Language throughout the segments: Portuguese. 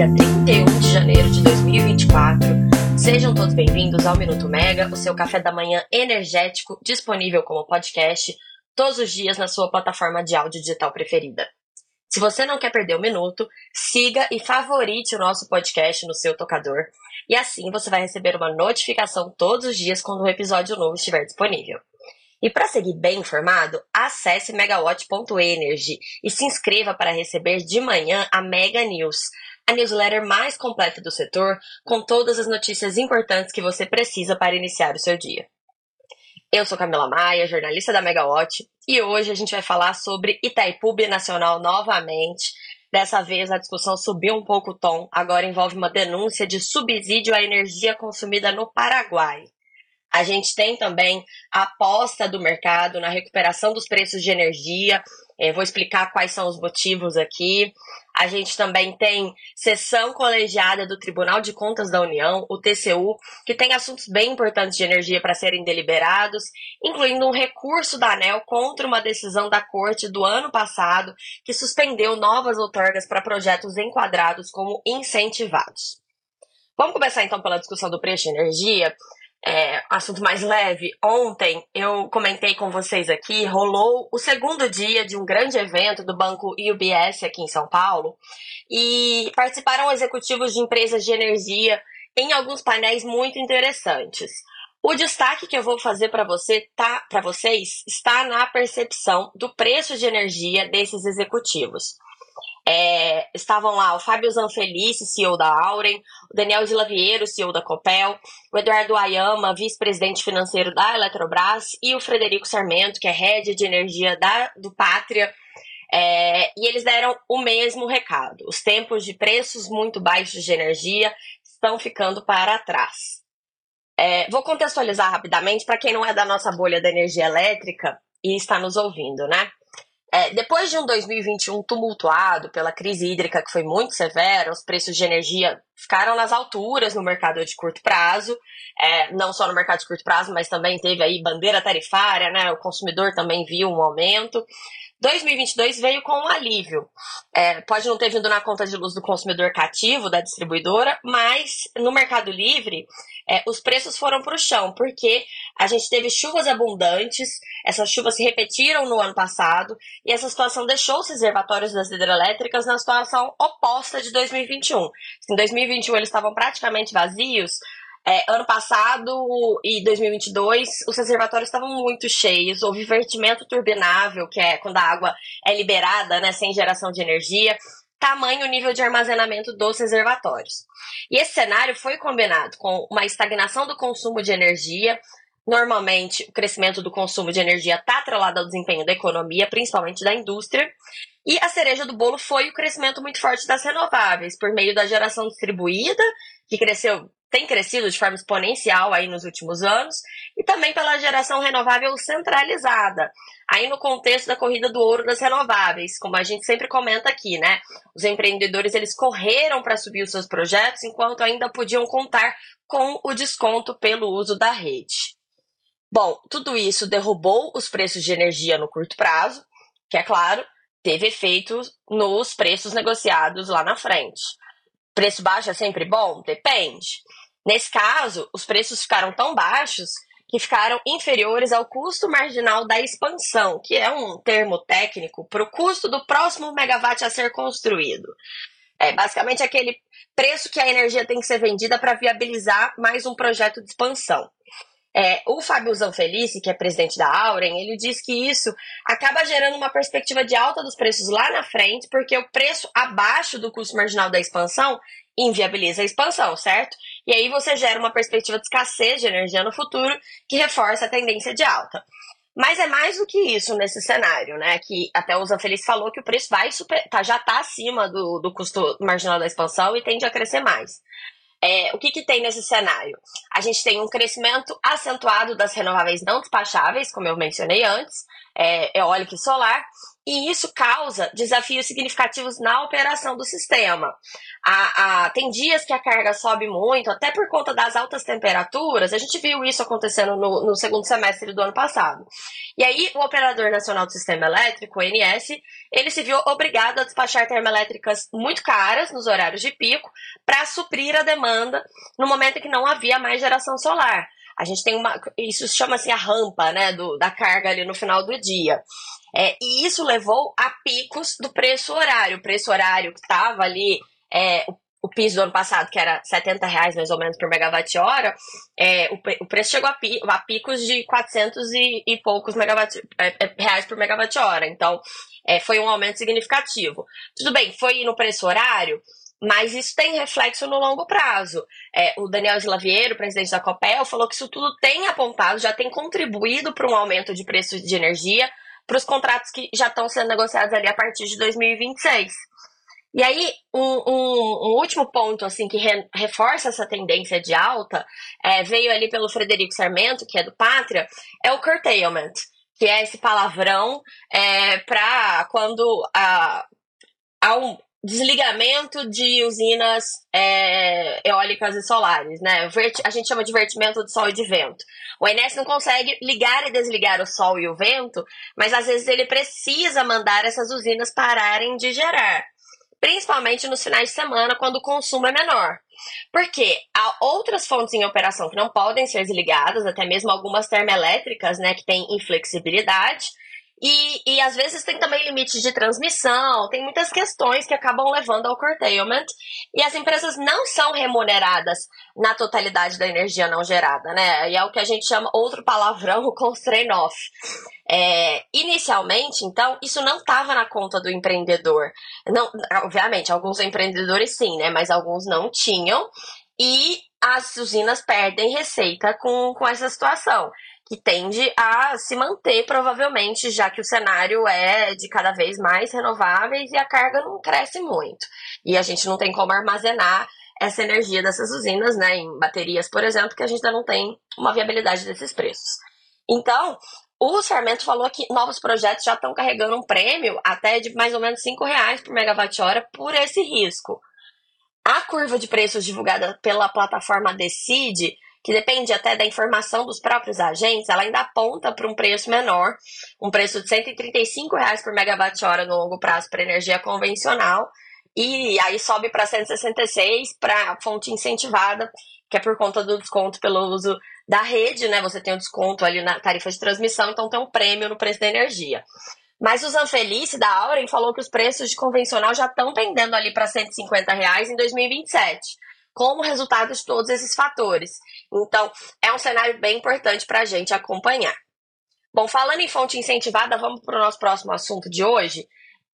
dia 31 de janeiro de 2024. Sejam todos bem-vindos ao Minuto Mega, o seu café da manhã energético, disponível como podcast todos os dias na sua plataforma de áudio digital preferida. Se você não quer perder um minuto, siga e favorite o nosso podcast no seu tocador, e assim você vai receber uma notificação todos os dias quando um episódio novo estiver disponível. E para seguir bem informado, acesse megawatt.energy e se inscreva para receber de manhã a Mega News, a newsletter mais completa do setor, com todas as notícias importantes que você precisa para iniciar o seu dia. Eu sou Camila Maia, jornalista da Megawatt, e hoje a gente vai falar sobre Itaipu Nacional novamente. Dessa vez a discussão subiu um pouco o tom, agora envolve uma denúncia de subsídio à energia consumida no Paraguai. A gente tem também a aposta do mercado na recuperação dos preços de energia. Eu vou explicar quais são os motivos aqui. A gente também tem sessão colegiada do Tribunal de Contas da União, o TCU, que tem assuntos bem importantes de energia para serem deliberados, incluindo um recurso da ANEL contra uma decisão da Corte do ano passado que suspendeu novas outorgas para projetos enquadrados como incentivados. Vamos começar então pela discussão do preço de energia é, assunto mais leve, ontem eu comentei com vocês aqui, rolou o segundo dia de um grande evento do banco UBS aqui em São Paulo e participaram executivos de empresas de energia em alguns painéis muito interessantes. O destaque que eu vou fazer para você tá, para vocês está na percepção do preço de energia desses executivos. É, estavam lá o Fábio Zanfelice, CEO da Auren, o Daniel de Laviero, CEO da Copel, o Eduardo Ayama, vice-presidente financeiro da Eletrobras, e o Frederico Sarmento, que é head de energia da, do Pátria. É, e eles deram o mesmo recado. Os tempos de preços muito baixos de energia estão ficando para trás. É, vou contextualizar rapidamente para quem não é da nossa bolha da energia elétrica e está nos ouvindo, né? É, depois de um 2021 tumultuado pela crise hídrica que foi muito severa, os preços de energia ficaram nas alturas no mercado de curto prazo, é, não só no mercado de curto prazo, mas também teve aí bandeira tarifária, né? O consumidor também viu um aumento. 2022 veio com um alívio. É, pode não ter vindo na conta de luz do consumidor cativo, da distribuidora, mas no Mercado Livre é, os preços foram para o chão, porque a gente teve chuvas abundantes, essas chuvas se repetiram no ano passado, e essa situação deixou os reservatórios das hidrelétricas na situação oposta de 2021. Em 2021 eles estavam praticamente vazios, é, ano passado e 2022, os reservatórios estavam muito cheios, houve vertimento turbinável, que é quando a água é liberada, né, sem geração de energia, tamanho nível de armazenamento dos reservatórios. E esse cenário foi combinado com uma estagnação do consumo de energia. Normalmente, o crescimento do consumo de energia está atrelado ao desempenho da economia, principalmente da indústria. E a cereja do bolo foi o crescimento muito forte das renováveis, por meio da geração distribuída, que cresceu tem crescido de forma exponencial aí nos últimos anos, e também pela geração renovável centralizada, aí no contexto da corrida do ouro das renováveis, como a gente sempre comenta aqui, né? Os empreendedores eles correram para subir os seus projetos enquanto ainda podiam contar com o desconto pelo uso da rede. Bom, tudo isso derrubou os preços de energia no curto prazo, que é claro, teve efeitos nos preços negociados lá na frente. Preço baixo é sempre bom? Depende. Nesse caso, os preços ficaram tão baixos que ficaram inferiores ao custo marginal da expansão, que é um termo técnico para o custo do próximo megawatt a ser construído. É basicamente aquele preço que a energia tem que ser vendida para viabilizar mais um projeto de expansão. É, o Fábio Zanfelice, que é presidente da Auren, ele diz que isso acaba gerando uma perspectiva de alta dos preços lá na frente, porque o preço abaixo do custo marginal da expansão inviabiliza a expansão, certo? E aí você gera uma perspectiva de escassez de energia no futuro que reforça a tendência de alta. Mas é mais do que isso nesse cenário, né? Que até o Zanfelice falou que o preço vai super, tá, já está acima do, do custo marginal da expansão e tende a crescer mais. É, o que, que tem nesse cenário? A gente tem um crescimento acentuado das renováveis não despacháveis, como eu mencionei antes, é, eólica e solar, e isso causa desafios significativos na operação do sistema. A, a, tem dias que a carga sobe muito, até por conta das altas temperaturas. A gente viu isso acontecendo no, no segundo semestre do ano passado. E aí, o Operador Nacional do Sistema Elétrico, o ONS, ele se viu obrigado a despachar termoelétricas muito caras nos horários de pico para suprir a demanda no momento em que não havia mais geração solar. A gente tem uma. Isso chama-se a rampa, né? Do, da carga ali no final do dia. É, e isso levou a picos do preço horário. O preço horário que estava ali, é, o, o, piso do ano passado, que era 70 reais mais ou menos por megawatt-hora, é, o, o, preço chegou a, pi, a, picos de 400 e, e poucos megawatt, é, é, reais por megawatt-hora. Então, é, foi um aumento significativo. Tudo bem, foi no preço horário, mas isso tem reflexo no longo prazo. É, o Daniel Slaviero, presidente da Copel, falou que isso tudo tem apontado, já tem contribuído para um aumento de preço de energia para os contratos que já estão sendo negociados ali a partir de 2026. E aí, um, um, um último ponto assim que re, reforça essa tendência de alta é, veio ali pelo Frederico Sarmento, que é do Pátria, é o curtailment, que é esse palavrão é, para quando a, há um, desligamento de usinas é, eólicas e solares, né? A gente chama de vertimento de sol e de vento. O INS não consegue ligar e desligar o sol e o vento, mas às vezes ele precisa mandar essas usinas pararem de gerar, principalmente nos finais de semana, quando o consumo é menor. Porque há outras fontes em operação que não podem ser desligadas, até mesmo algumas termoelétricas, né, que têm inflexibilidade, e, e às vezes tem também limites de transmissão, tem muitas questões que acabam levando ao curtailment. E as empresas não são remuneradas na totalidade da energia não gerada, né? E é o que a gente chama, outro palavrão, o constrain off. É, inicialmente, então, isso não estava na conta do empreendedor. Não, obviamente, alguns empreendedores sim, né? Mas alguns não tinham. E as usinas perdem receita com, com essa situação que tende a se manter provavelmente, já que o cenário é de cada vez mais renováveis e a carga não cresce muito. E a gente não tem como armazenar essa energia dessas usinas, né, em baterias, por exemplo, que a gente ainda não tem uma viabilidade desses preços. Então, o Sarmento falou que novos projetos já estão carregando um prêmio até de mais ou menos R$ reais por megawatt-hora por esse risco. A curva de preços divulgada pela plataforma Decide que depende até da informação dos próprios agentes, ela ainda aponta para um preço menor, um preço de 135 reais por megawatt-hora no longo prazo para energia convencional, e aí sobe para 166 para fonte incentivada, que é por conta do desconto pelo uso da rede, né? Você tem o um desconto ali na tarifa de transmissão, então tem um prêmio no preço da energia. Mas o Zanfelice da Auren falou que os preços de convencional já estão tendendo ali para 150 reais em 2027 como resultado de todos esses fatores. Então, é um cenário bem importante para a gente acompanhar. Bom, falando em fonte incentivada, vamos para o nosso próximo assunto de hoje.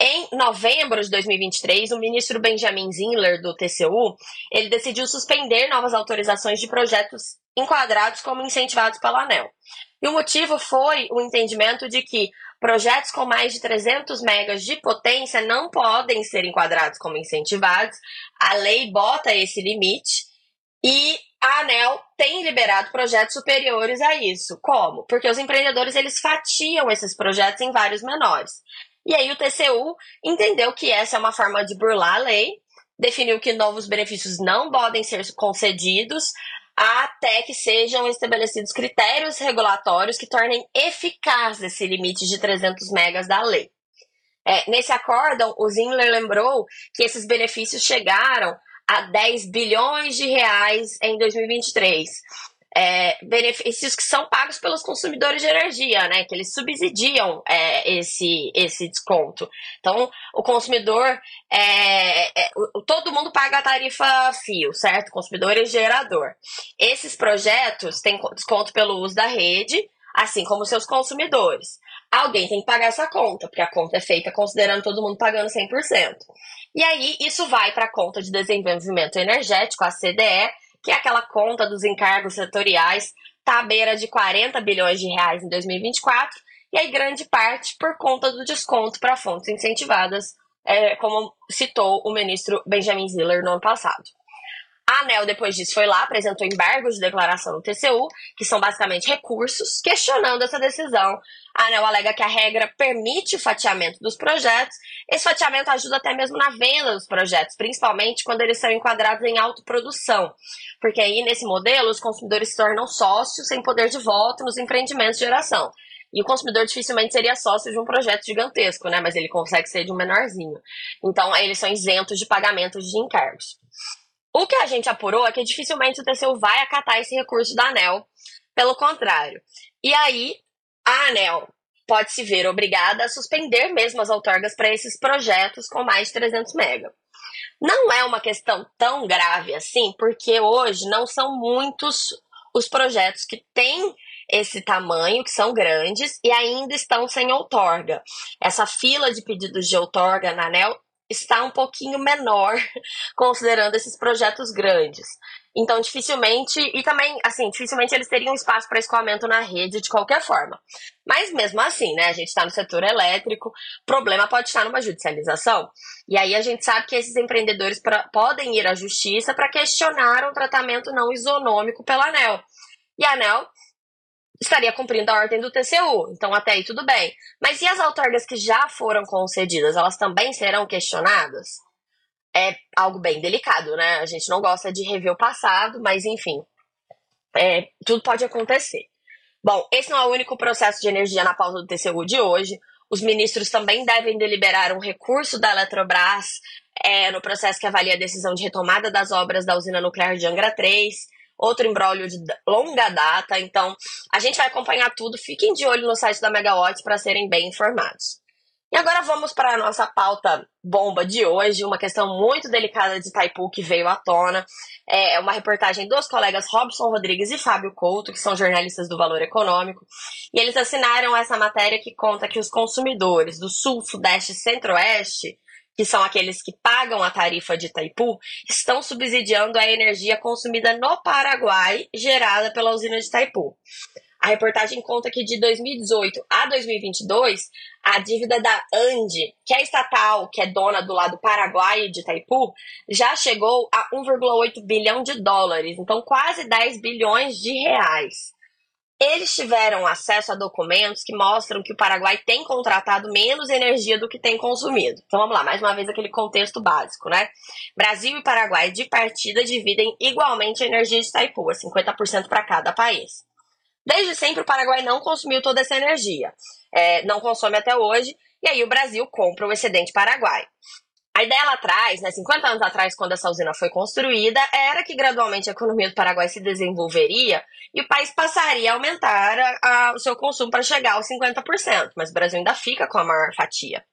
Em novembro de 2023, o ministro Benjamin Zinler, do TCU, ele decidiu suspender novas autorizações de projetos enquadrados como incentivados pela ANEL. E o motivo foi o entendimento de que projetos com mais de 300 megas de potência não podem ser enquadrados como incentivados. A lei bota esse limite e a ANEL tem liberado projetos superiores a isso. Como? Porque os empreendedores eles fatiam esses projetos em vários menores. E aí o TCU entendeu que essa é uma forma de burlar a lei, definiu que novos benefícios não podem ser concedidos até que sejam estabelecidos critérios regulatórios que tornem eficaz esse limite de 300 megas da lei. É, nesse acórdão, o Zinler lembrou que esses benefícios chegaram a 10 bilhões de reais em 2023 é, benefícios que são pagos pelos consumidores de energia, né? Que eles subsidiam é, esse, esse desconto. Então, o consumidor, é, é todo mundo paga a tarifa fio, certo? Consumidor e gerador. Esses projetos têm desconto pelo uso da rede, assim como seus consumidores. Alguém tem que pagar essa conta, porque a conta é feita considerando todo mundo pagando 100%. E aí, isso vai para a conta de desenvolvimento energético, a CDE, que é aquela conta dos encargos setoriais, está à beira de 40 bilhões de reais em 2024, e aí grande parte por conta do desconto para fontes incentivadas, é, como citou o ministro Benjamin Ziller no ano passado. A ANEL, depois disso, foi lá, apresentou embargos de declaração no TCU, que são basicamente recursos, questionando essa decisão. A ANEL alega que a regra permite o fatiamento dos projetos. Esse fatiamento ajuda até mesmo na venda dos projetos, principalmente quando eles são enquadrados em autoprodução. Porque aí, nesse modelo, os consumidores se tornam sócios sem poder de voto nos empreendimentos de geração. E o consumidor dificilmente seria sócio de um projeto gigantesco, né? Mas ele consegue ser de um menorzinho. Então, eles são isentos de pagamentos de encargos. O que a gente apurou é que dificilmente o TCU vai acatar esse recurso da ANEL, pelo contrário. E aí, a ANEL pode se ver obrigada a suspender mesmo as outorgas para esses projetos com mais de 300 mega. Não é uma questão tão grave assim, porque hoje não são muitos os projetos que têm esse tamanho, que são grandes, e ainda estão sem outorga. Essa fila de pedidos de outorga na ANEL está um pouquinho menor, considerando esses projetos grandes. Então, dificilmente, e também, assim, dificilmente eles teriam espaço para escoamento na rede de qualquer forma. Mas mesmo assim, né, a gente está no setor elétrico, problema pode estar numa judicialização. E aí a gente sabe que esses empreendedores pra, podem ir à justiça para questionar um tratamento não isonômico pela ANEL. E a ANEL estaria cumprindo a ordem do TCU. Então, até aí tudo bem. Mas e as outorgas que já foram concedidas? Elas também serão questionadas? É algo bem delicado, né? A gente não gosta de rever o passado, mas enfim, é, tudo pode acontecer. Bom, esse não é o único processo de energia na pauta do TCU de hoje. Os ministros também devem deliberar um recurso da Eletrobras é, no processo que avalia a decisão de retomada das obras da usina nuclear de Angra 3 outro embrólio de longa data. Então, a gente vai acompanhar tudo. Fiquem de olho no site da Megawatt para serem bem informados. E agora vamos para a nossa pauta bomba de hoje, uma questão muito delicada de Taipu que veio à tona. É uma reportagem dos colegas Robson Rodrigues e Fábio Couto, que são jornalistas do Valor Econômico, e eles assinaram essa matéria que conta que os consumidores do Sul, Sudeste e Centro-Oeste que são aqueles que pagam a tarifa de Itaipu, estão subsidiando a energia consumida no Paraguai, gerada pela usina de Itaipu. A reportagem conta que de 2018 a 2022, a dívida da Ande, que é estatal, que é dona do lado paraguaio de Itaipu, já chegou a 1,8 bilhão de dólares, então quase 10 bilhões de reais. Eles tiveram acesso a documentos que mostram que o Paraguai tem contratado menos energia do que tem consumido. Então vamos lá, mais uma vez aquele contexto básico, né? Brasil e Paraguai de partida dividem igualmente a energia de Itaipu, 50% para cada país. Desde sempre o Paraguai não consumiu toda essa energia, é, não consome até hoje, e aí o Brasil compra o excedente paraguai. A ideia lá atrás, né, 50 anos atrás, quando essa usina foi construída, era que gradualmente a economia do Paraguai se desenvolveria e o país passaria a aumentar a, a, o seu consumo para chegar aos 50%, mas o Brasil ainda fica com a maior fatia.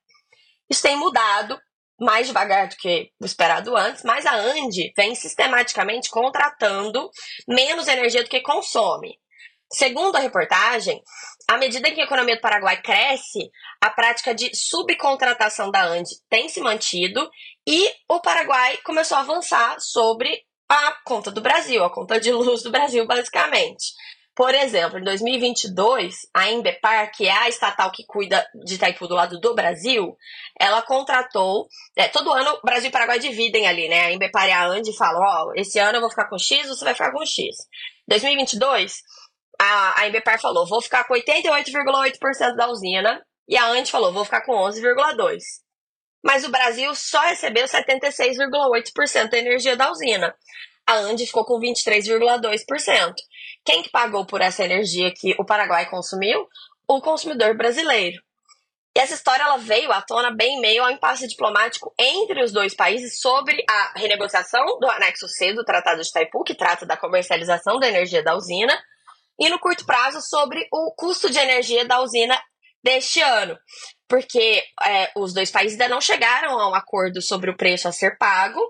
Isso tem mudado mais devagar do que o esperado antes, mas a Ande vem sistematicamente contratando menos energia do que consome. Segundo a reportagem, à medida que a economia do Paraguai cresce, a prática de subcontratação da Ande tem se mantido e o Paraguai começou a avançar sobre a conta do Brasil, a conta de luz do Brasil, basicamente. Por exemplo, em 2022, a Embepar, que é a estatal que cuida de Itaipu do lado do Brasil, ela contratou. É, todo ano, Brasil e Paraguai dividem ali, né? A Embepar e a Ande falam: Ó, oh, esse ano eu vou ficar com X, você vai ficar com X. 2022, a, a Embepar falou, vou ficar com 88,8% da usina, e a Ante falou, vou ficar com 11,2%. Mas o Brasil só recebeu 76,8% da energia da usina. A Ande ficou com 23,2%. Quem que pagou por essa energia que o Paraguai consumiu? O consumidor brasileiro. E essa história ela veio à tona bem em meio ao impasse diplomático entre os dois países sobre a renegociação do anexo C do Tratado de Itaipu, que trata da comercialização da energia da usina, e no curto prazo sobre o custo de energia da usina deste ano, porque é, os dois países ainda não chegaram a um acordo sobre o preço a ser pago.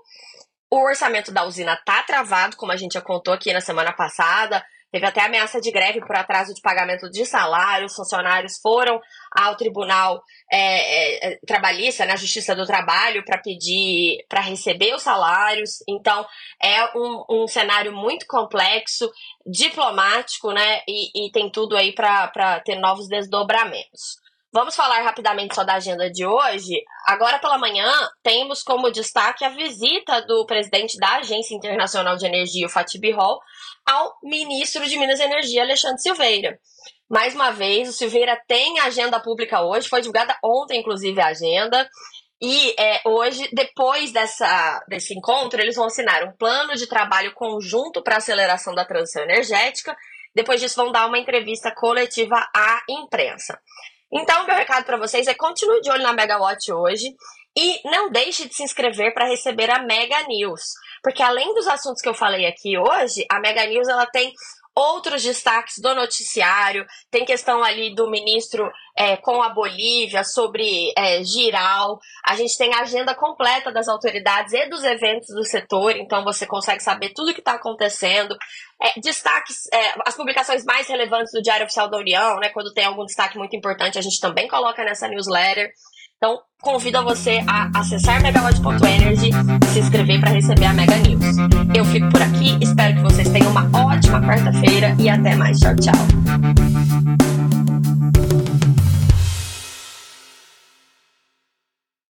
O orçamento da usina está travado, como a gente já contou aqui na semana passada. Teve até ameaça de greve por atraso de pagamento de salário. Os funcionários foram ao Tribunal é, é, Trabalhista, na né, Justiça do Trabalho, para pedir para receber os salários. Então, é um, um cenário muito complexo, diplomático, né? E, e tem tudo aí para ter novos desdobramentos. Vamos falar rapidamente só da agenda de hoje. Agora pela manhã, temos como destaque a visita do presidente da Agência Internacional de Energia, o Fatih Birol, ao ministro de Minas e Energia, Alexandre Silveira. Mais uma vez, o Silveira tem agenda pública hoje, foi divulgada ontem, inclusive, a agenda. E é, hoje, depois dessa, desse encontro, eles vão assinar um plano de trabalho conjunto para aceleração da transição energética. Depois disso, vão dar uma entrevista coletiva à imprensa. Então, meu recado para vocês é continue de olho na Megawatt hoje e não deixe de se inscrever para receber a Mega News, porque além dos assuntos que eu falei aqui hoje, a Mega News ela tem outros destaques do noticiário, tem questão ali do ministro é, com a Bolívia sobre é, giral, a gente tem a agenda completa das autoridades e dos eventos do setor, então você consegue saber tudo o que está acontecendo, é, destaques, é, as publicações mais relevantes do Diário Oficial da União, né, quando tem algum destaque muito importante, a gente também coloca nessa newsletter. Então, convido você a acessar megawatt.energy e se inscrever para receber a Mega News. Eu fico por aqui, espero que vocês tenham uma ótima quarta-feira e até mais. Tchau, tchau.